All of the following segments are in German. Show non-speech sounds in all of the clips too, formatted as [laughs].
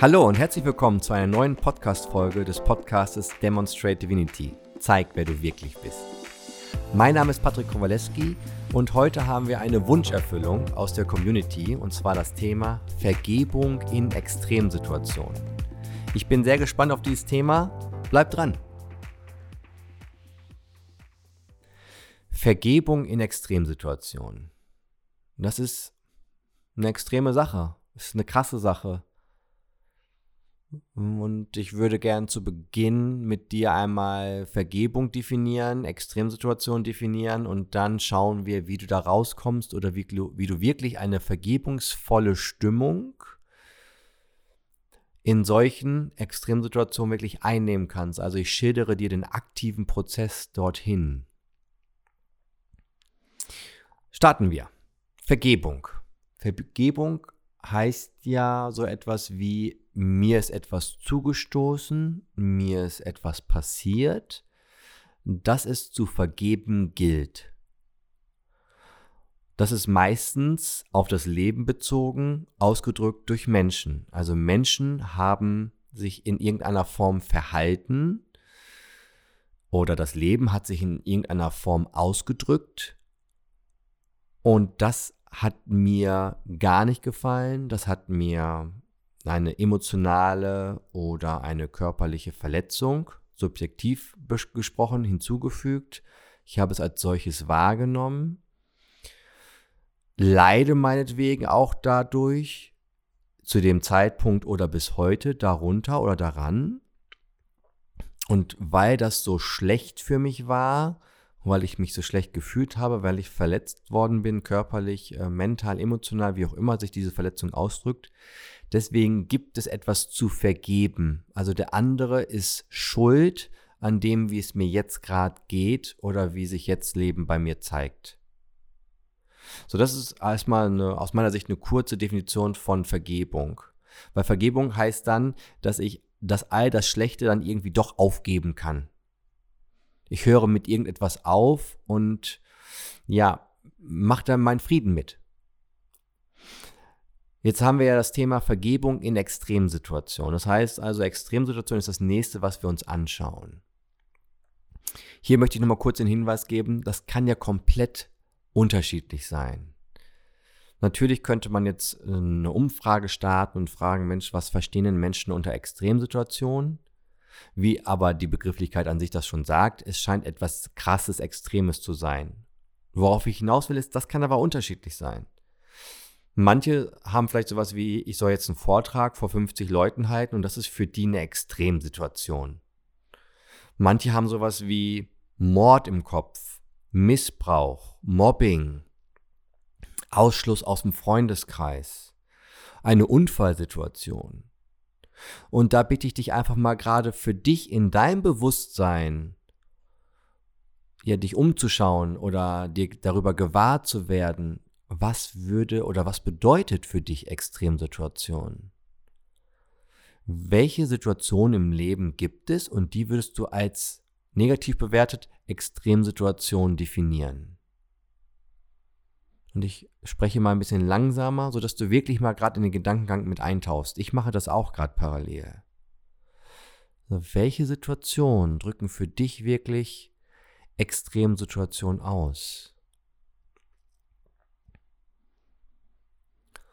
Hallo und herzlich willkommen zu einer neuen Podcast-Folge des Podcastes Demonstrate Divinity. Zeig, wer du wirklich bist. Mein Name ist Patrick Kowaleski und heute haben wir eine Wunscherfüllung aus der Community und zwar das Thema Vergebung in Extremsituationen. Ich bin sehr gespannt auf dieses Thema. Bleib dran! Vergebung in Extremsituationen. Das ist eine extreme Sache. Das ist eine krasse Sache. Und ich würde gern zu Beginn mit dir einmal Vergebung definieren, Extremsituation definieren und dann schauen wir, wie du da rauskommst oder wie, wie du wirklich eine vergebungsvolle Stimmung in solchen Extremsituationen wirklich einnehmen kannst. Also ich schildere dir den aktiven Prozess dorthin. Starten wir. Vergebung. Vergebung heißt ja so etwas wie mir ist etwas zugestoßen, mir ist etwas passiert, dass es zu vergeben gilt. Das ist meistens auf das Leben bezogen, ausgedrückt durch Menschen. Also Menschen haben sich in irgendeiner Form verhalten oder das Leben hat sich in irgendeiner Form ausgedrückt und das hat mir gar nicht gefallen, das hat mir eine emotionale oder eine körperliche Verletzung, subjektiv gesprochen, hinzugefügt. Ich habe es als solches wahrgenommen, leide meinetwegen auch dadurch, zu dem Zeitpunkt oder bis heute darunter oder daran. Und weil das so schlecht für mich war, weil ich mich so schlecht gefühlt habe, weil ich verletzt worden bin, körperlich, äh, mental, emotional, wie auch immer sich diese Verletzung ausdrückt, Deswegen gibt es etwas zu vergeben. Also der andere ist schuld an dem, wie es mir jetzt gerade geht oder wie sich jetzt Leben bei mir zeigt. So, das ist erstmal eine, aus meiner Sicht eine kurze Definition von Vergebung. Weil Vergebung heißt dann, dass ich das all das Schlechte dann irgendwie doch aufgeben kann. Ich höre mit irgendetwas auf und ja, mach dann meinen Frieden mit. Jetzt haben wir ja das Thema Vergebung in Extremsituationen. Das heißt also, Extremsituation ist das nächste, was wir uns anschauen. Hier möchte ich nochmal kurz den Hinweis geben, das kann ja komplett unterschiedlich sein. Natürlich könnte man jetzt eine Umfrage starten und fragen, Mensch, was verstehen denn Menschen unter Extremsituationen? Wie aber die Begrifflichkeit an sich das schon sagt, es scheint etwas krasses, Extremes zu sein. Worauf ich hinaus will, ist, das kann aber unterschiedlich sein. Manche haben vielleicht sowas wie, ich soll jetzt einen Vortrag vor 50 Leuten halten und das ist für die eine Extremsituation. Manche haben sowas wie Mord im Kopf, Missbrauch, Mobbing, Ausschluss aus dem Freundeskreis, eine Unfallsituation. Und da bitte ich dich einfach mal gerade für dich in deinem Bewusstsein, ja, dich umzuschauen oder dir darüber gewahr zu werden, was würde oder was bedeutet für dich Extremsituation? Welche Situation im Leben gibt es und die würdest du als negativ bewertet Extremsituation definieren? Und ich spreche mal ein bisschen langsamer, sodass du wirklich mal gerade in den Gedankengang mit eintauchst. Ich mache das auch gerade parallel. Also welche Situationen drücken für dich wirklich Extremsituation aus?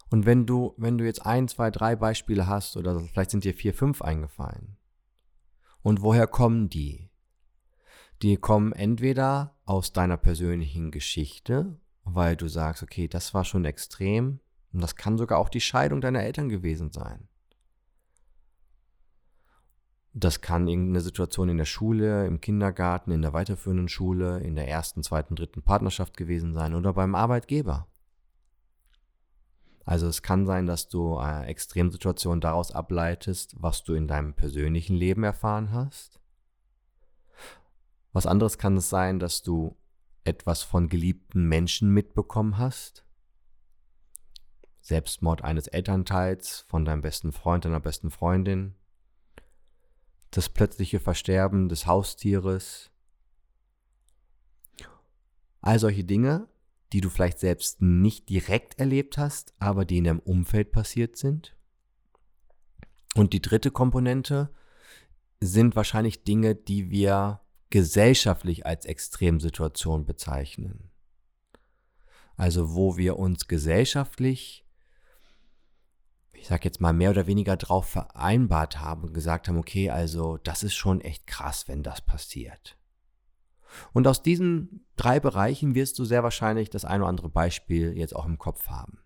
Und wenn du, wenn du jetzt ein, zwei, drei Beispiele hast oder vielleicht sind dir vier, fünf eingefallen. Und woher kommen die? Die kommen entweder aus deiner persönlichen Geschichte, weil du sagst, okay, das war schon extrem und das kann sogar auch die Scheidung deiner Eltern gewesen sein. Das kann irgendeine Situation in der Schule, im Kindergarten, in der weiterführenden Schule, in der ersten, zweiten, dritten Partnerschaft gewesen sein oder beim Arbeitgeber. Also es kann sein, dass du äh, Extremsituationen daraus ableitest, was du in deinem persönlichen Leben erfahren hast. Was anderes kann es sein, dass du etwas von geliebten Menschen mitbekommen hast. Selbstmord eines Elternteils, von deinem besten Freund, deiner besten Freundin. Das plötzliche Versterben des Haustieres. All solche Dinge die du vielleicht selbst nicht direkt erlebt hast, aber die in deinem Umfeld passiert sind. Und die dritte Komponente sind wahrscheinlich Dinge, die wir gesellschaftlich als Extremsituation bezeichnen. Also wo wir uns gesellschaftlich, ich sage jetzt mal mehr oder weniger drauf vereinbart haben und gesagt haben, okay, also das ist schon echt krass, wenn das passiert. Und aus diesen drei Bereichen wirst du sehr wahrscheinlich das ein oder andere Beispiel jetzt auch im Kopf haben.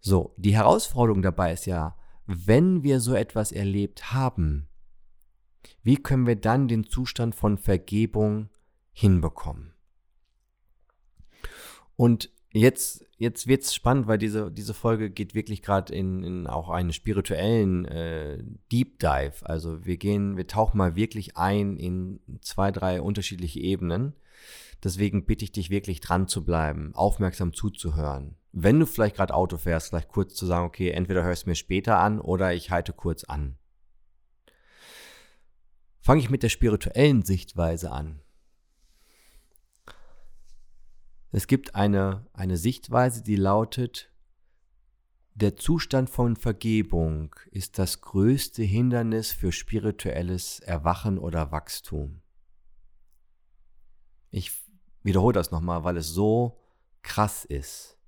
So, die Herausforderung dabei ist ja, wenn wir so etwas erlebt haben, wie können wir dann den Zustand von Vergebung hinbekommen? Und jetzt, jetzt wird es spannend, weil diese, diese Folge geht wirklich gerade in, in auch einen spirituellen äh, Deep Dive. Also wir gehen, wir tauchen mal wirklich ein in zwei, drei unterschiedliche Ebenen. Deswegen bitte ich dich wirklich dran zu bleiben, aufmerksam zuzuhören. Wenn du vielleicht gerade Auto fährst, vielleicht kurz zu sagen, okay, entweder hörst du mir später an oder ich halte kurz an. Fange ich mit der spirituellen Sichtweise an. Es gibt eine, eine Sichtweise, die lautet, der Zustand von Vergebung ist das größte Hindernis für spirituelles Erwachen oder Wachstum. Ich wiederhole das nochmal, weil es so krass ist.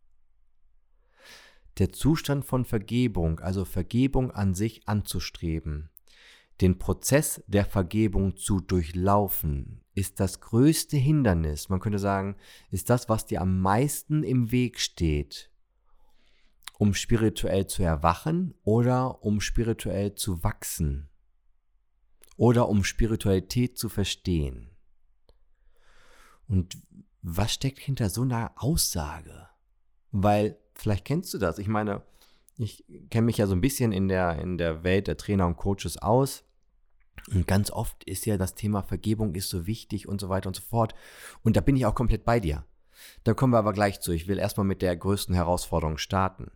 Der Zustand von Vergebung, also Vergebung an sich anzustreben, den Prozess der Vergebung zu durchlaufen, ist das größte Hindernis, man könnte sagen, ist das, was dir am meisten im Weg steht, um spirituell zu erwachen oder um spirituell zu wachsen oder um Spiritualität zu verstehen. Und was steckt hinter so einer Aussage? Weil, vielleicht kennst du das. Ich meine, ich kenne mich ja so ein bisschen in der, in der Welt der Trainer und Coaches aus. Und ganz oft ist ja das Thema Vergebung ist so wichtig und so weiter und so fort. Und da bin ich auch komplett bei dir. Da kommen wir aber gleich zu. Ich will erstmal mit der größten Herausforderung starten.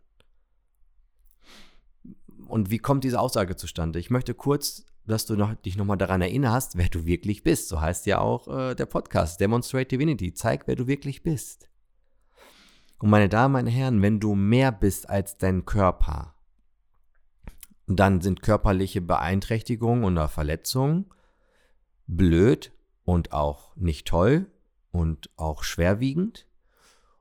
Und wie kommt diese Aussage zustande? Ich möchte kurz, dass du noch, dich nochmal daran erinnerst, wer du wirklich bist. So heißt ja auch äh, der Podcast Demonstrate Divinity. Zeig, wer du wirklich bist. Und meine Damen, meine Herren, wenn du mehr bist als dein Körper, dann sind körperliche Beeinträchtigungen oder Verletzungen blöd und auch nicht toll und auch schwerwiegend.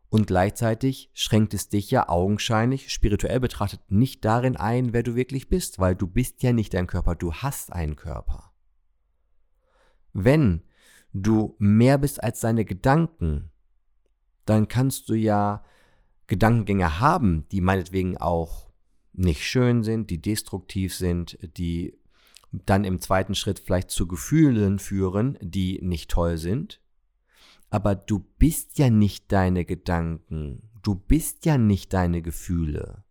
Und gleichzeitig schränkt es dich ja augenscheinlich, spirituell betrachtet, nicht darin ein, wer du wirklich bist, weil du bist ja nicht dein Körper, du hast einen Körper. Wenn du mehr bist als deine Gedanken, dann kannst du ja Gedankengänge haben, die meinetwegen auch nicht schön sind, die destruktiv sind, die dann im zweiten Schritt vielleicht zu Gefühlen führen, die nicht toll sind. Aber du bist ja nicht deine Gedanken, du bist ja nicht deine Gefühle.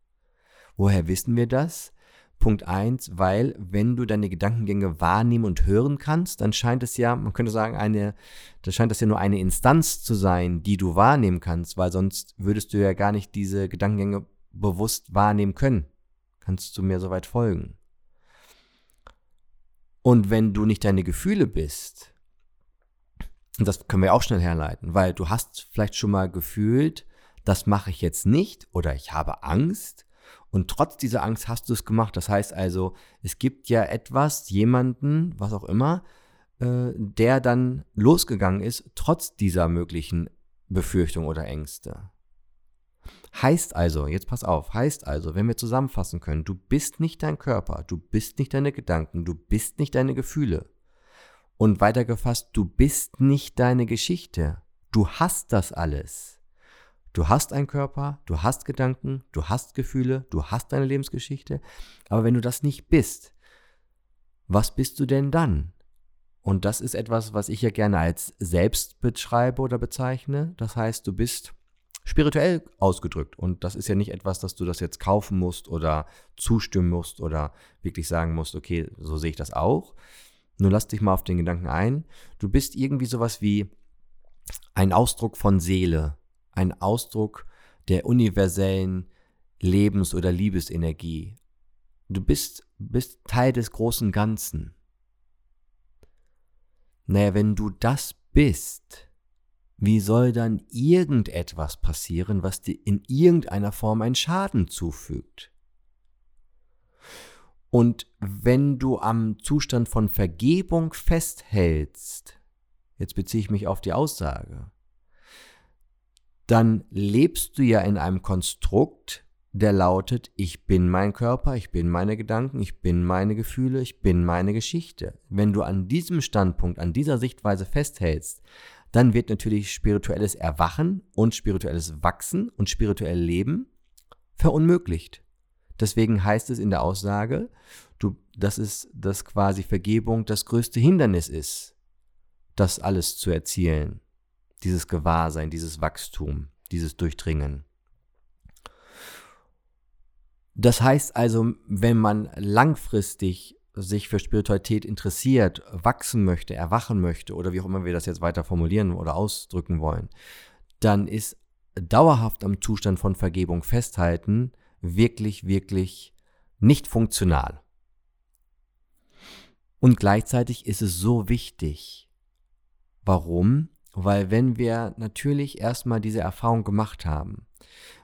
Woher wissen wir das? Punkt 1, weil wenn du deine Gedankengänge wahrnehmen und hören kannst, dann scheint es ja, man könnte sagen, eine, dann scheint das ja nur eine Instanz zu sein, die du wahrnehmen kannst, weil sonst würdest du ja gar nicht diese Gedankengänge bewusst wahrnehmen können. Kannst du mir soweit folgen? Und wenn du nicht deine Gefühle bist, und das können wir auch schnell herleiten, weil du hast vielleicht schon mal gefühlt, das mache ich jetzt nicht oder ich habe Angst und trotz dieser Angst hast du es gemacht. Das heißt also, es gibt ja etwas, jemanden, was auch immer, äh, der dann losgegangen ist, trotz dieser möglichen Befürchtung oder Ängste. Heißt also, jetzt pass auf, heißt also, wenn wir zusammenfassen können, du bist nicht dein Körper, du bist nicht deine Gedanken, du bist nicht deine Gefühle. Und weitergefasst, du bist nicht deine Geschichte. Du hast das alles. Du hast einen Körper, du hast Gedanken, du hast Gefühle, du hast deine Lebensgeschichte. Aber wenn du das nicht bist, was bist du denn dann? Und das ist etwas, was ich ja gerne als selbst beschreibe oder bezeichne. Das heißt, du bist spirituell ausgedrückt. Und das ist ja nicht etwas, dass du das jetzt kaufen musst oder zustimmen musst oder wirklich sagen musst, okay, so sehe ich das auch. Nur lass dich mal auf den Gedanken ein. Du bist irgendwie sowas wie ein Ausdruck von Seele, ein Ausdruck der universellen Lebens- oder Liebesenergie. Du bist, bist Teil des großen Ganzen. Naja, wenn du das bist, wie soll dann irgendetwas passieren, was dir in irgendeiner Form einen Schaden zufügt? Und wenn du am Zustand von Vergebung festhältst, jetzt beziehe ich mich auf die Aussage, dann lebst du ja in einem Konstrukt, der lautet, ich bin mein Körper, ich bin meine Gedanken, ich bin meine Gefühle, ich bin meine Geschichte. Wenn du an diesem Standpunkt, an dieser Sichtweise festhältst, dann wird natürlich spirituelles Erwachen und spirituelles Wachsen und spirituell Leben verunmöglicht. Deswegen heißt es in der Aussage, du, dass es, dass quasi Vergebung das größte Hindernis ist, das alles zu erzielen. Dieses Gewahrsein, dieses Wachstum, dieses Durchdringen. Das heißt also, wenn man langfristig sich für Spiritualität interessiert, wachsen möchte, erwachen möchte oder wie auch immer wir das jetzt weiter formulieren oder ausdrücken wollen, dann ist dauerhaft am Zustand von Vergebung festhalten wirklich, wirklich nicht funktional. Und gleichzeitig ist es so wichtig. Warum? Weil wenn wir natürlich erstmal diese Erfahrung gemacht haben,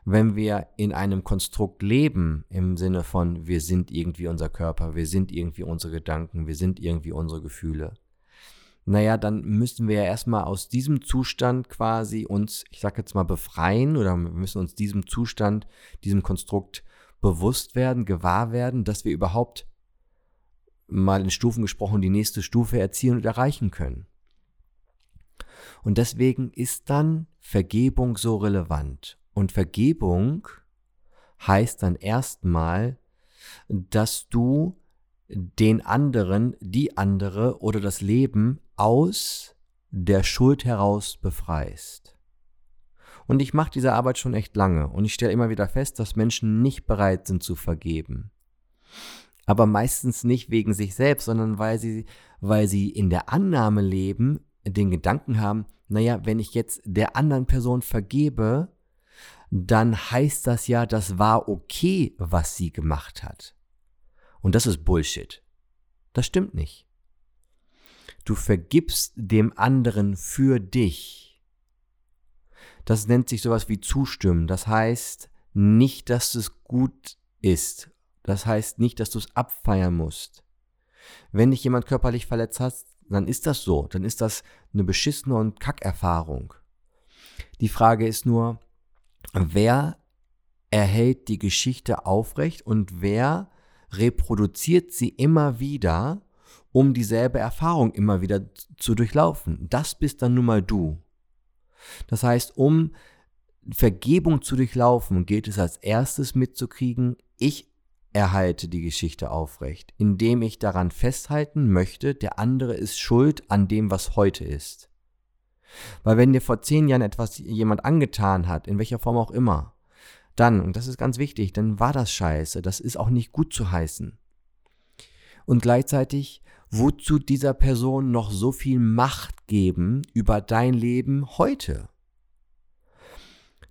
wenn wir in einem Konstrukt leben, im Sinne von, wir sind irgendwie unser Körper, wir sind irgendwie unsere Gedanken, wir sind irgendwie unsere Gefühle, naja, dann müssen wir ja erstmal aus diesem Zustand quasi uns, ich sag jetzt mal, befreien oder wir müssen uns diesem Zustand, diesem Konstrukt bewusst werden, gewahr werden, dass wir überhaupt mal in Stufen gesprochen die nächste Stufe erzielen und erreichen können. Und deswegen ist dann Vergebung so relevant. Und Vergebung heißt dann erstmal, dass du den anderen, die andere oder das Leben aus der Schuld heraus befreist. Und ich mache diese Arbeit schon echt lange und ich stelle immer wieder fest, dass Menschen nicht bereit sind zu vergeben. Aber meistens nicht wegen sich selbst, sondern weil sie, weil sie in der Annahme leben, den Gedanken haben, naja, wenn ich jetzt der anderen Person vergebe, dann heißt das ja, das war okay, was sie gemacht hat. Und das ist Bullshit. Das stimmt nicht. Du vergibst dem anderen für dich. Das nennt sich sowas wie zustimmen. Das heißt nicht, dass es gut ist. Das heißt nicht, dass du es abfeiern musst. Wenn dich jemand körperlich verletzt hat, dann ist das so. Dann ist das eine beschissene und Kackerfahrung. Die Frage ist nur, wer erhält die Geschichte aufrecht und wer reproduziert sie immer wieder, um dieselbe Erfahrung immer wieder zu durchlaufen. Das bist dann nun mal du. Das heißt, um Vergebung zu durchlaufen, gilt es als erstes mitzukriegen, ich erhalte die Geschichte aufrecht, indem ich daran festhalten möchte, der andere ist schuld an dem, was heute ist. Weil wenn dir vor zehn Jahren etwas jemand angetan hat, in welcher Form auch immer, dann, und das ist ganz wichtig, dann war das scheiße, das ist auch nicht gut zu heißen. Und gleichzeitig, wozu dieser Person noch so viel Macht geben über dein Leben heute?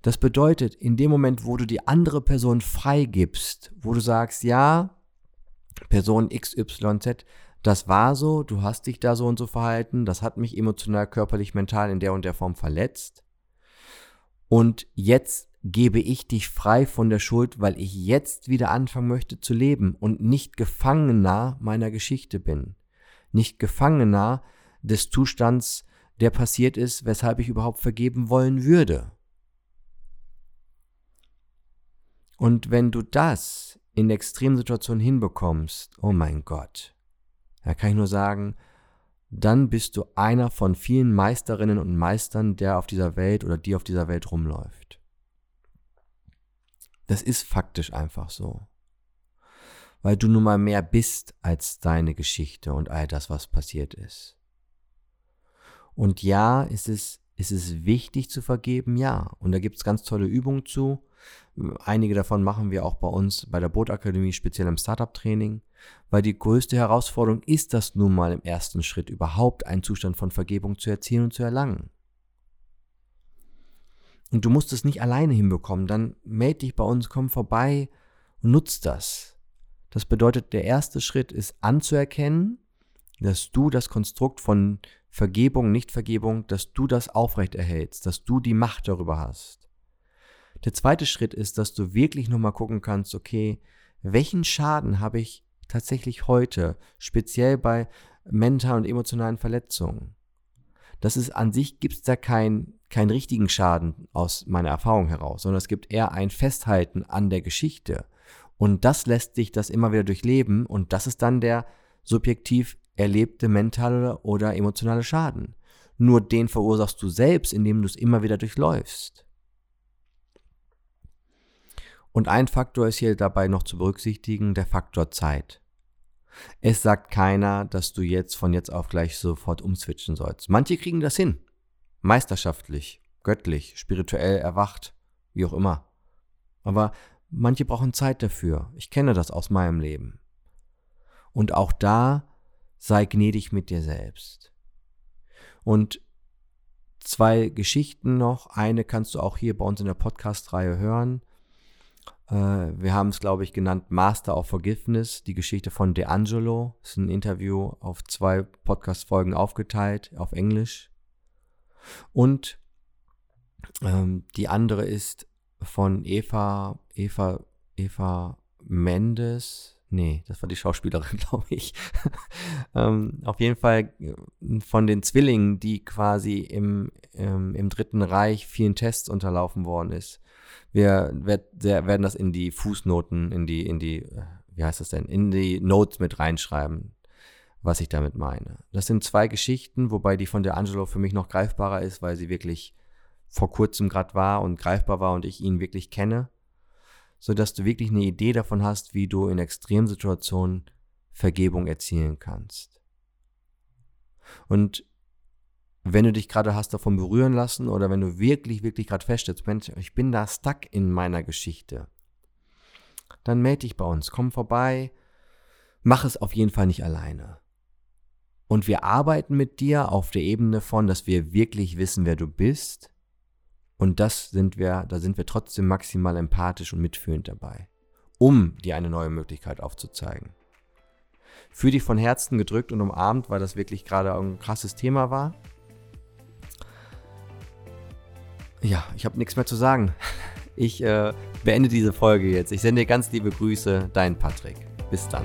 Das bedeutet, in dem Moment, wo du die andere Person freigibst, wo du sagst, ja, Person XYZ, das war so, du hast dich da so und so verhalten, das hat mich emotional, körperlich, mental in der und der Form verletzt. Und jetzt gebe ich dich frei von der Schuld, weil ich jetzt wieder anfangen möchte zu leben und nicht Gefangener meiner Geschichte bin. Nicht Gefangener des Zustands, der passiert ist, weshalb ich überhaupt vergeben wollen würde. Und wenn du das in Extremsituationen hinbekommst, oh mein Gott, da kann ich nur sagen, dann bist du einer von vielen Meisterinnen und Meistern, der auf dieser Welt oder die auf dieser Welt rumläuft. Das ist faktisch einfach so. Weil du nun mal mehr bist als deine Geschichte und all das, was passiert ist. Und ja, ist es, ist es wichtig zu vergeben? Ja. Und da gibt es ganz tolle Übungen zu. Einige davon machen wir auch bei uns bei der Bootakademie, speziell im Startup-Training, weil die größte Herausforderung ist das nun mal im ersten Schritt überhaupt einen Zustand von Vergebung zu erzielen und zu erlangen. Und du musst es nicht alleine hinbekommen, dann melde dich bei uns, komm vorbei und nutz das. Das bedeutet, der erste Schritt ist anzuerkennen, dass du das Konstrukt von Vergebung, Nichtvergebung, dass du das aufrecht erhältst, dass du die Macht darüber hast. Der zweite Schritt ist, dass du wirklich nochmal gucken kannst, okay, welchen Schaden habe ich tatsächlich heute, speziell bei mentalen und emotionalen Verletzungen. Das ist an sich gibt es da keinen keinen richtigen Schaden aus meiner Erfahrung heraus, sondern es gibt eher ein Festhalten an der Geschichte. Und das lässt sich das immer wieder durchleben und das ist dann der subjektiv erlebte mentale oder emotionale Schaden. Nur den verursachst du selbst, indem du es immer wieder durchläufst. Und ein Faktor ist hier dabei noch zu berücksichtigen, der Faktor Zeit. Es sagt keiner, dass du jetzt von jetzt auf gleich sofort umswitchen sollst. Manche kriegen das hin. Meisterschaftlich, göttlich, spirituell erwacht, wie auch immer. Aber manche brauchen Zeit dafür. Ich kenne das aus meinem Leben. Und auch da sei gnädig mit dir selbst. Und zwei Geschichten noch. Eine kannst du auch hier bei uns in der Podcast-Reihe hören. Äh, wir haben es, glaube ich, genannt Master of Forgiveness, die Geschichte von DeAngelo. Das ist ein Interview auf zwei Podcast-Folgen aufgeteilt, auf Englisch. Und ähm, die andere ist von Eva, Eva, Eva Mendes. Nee, das war die Schauspielerin, [laughs] glaube ich. ähm, auf jeden Fall äh, von den Zwillingen, die quasi im, ähm, im Dritten Reich vielen Tests unterlaufen worden ist. Wir werden das in die Fußnoten, in die, in die, äh, wie heißt das denn, in die Notes mit reinschreiben, was ich damit meine. Das sind zwei Geschichten, wobei die von der Angelo für mich noch greifbarer ist, weil sie wirklich vor kurzem gerade war und greifbar war und ich ihn wirklich kenne, sodass du wirklich eine Idee davon hast, wie du in Extremsituationen Vergebung erzielen kannst. Und wenn du dich gerade hast davon berühren lassen oder wenn du wirklich, wirklich gerade feststellst, Mensch, ich bin da stuck in meiner Geschichte, dann melde dich bei uns, komm vorbei, mach es auf jeden Fall nicht alleine. Und wir arbeiten mit dir auf der Ebene von, dass wir wirklich wissen, wer du bist. Und das sind wir, da sind wir trotzdem maximal empathisch und mitfühlend dabei, um dir eine neue Möglichkeit aufzuzeigen. Für dich von Herzen gedrückt und umarmt, weil das wirklich gerade ein krasses Thema war. Ja, ich habe nichts mehr zu sagen. Ich äh, beende diese Folge jetzt. Ich sende dir ganz liebe Grüße, dein Patrick. Bis dann.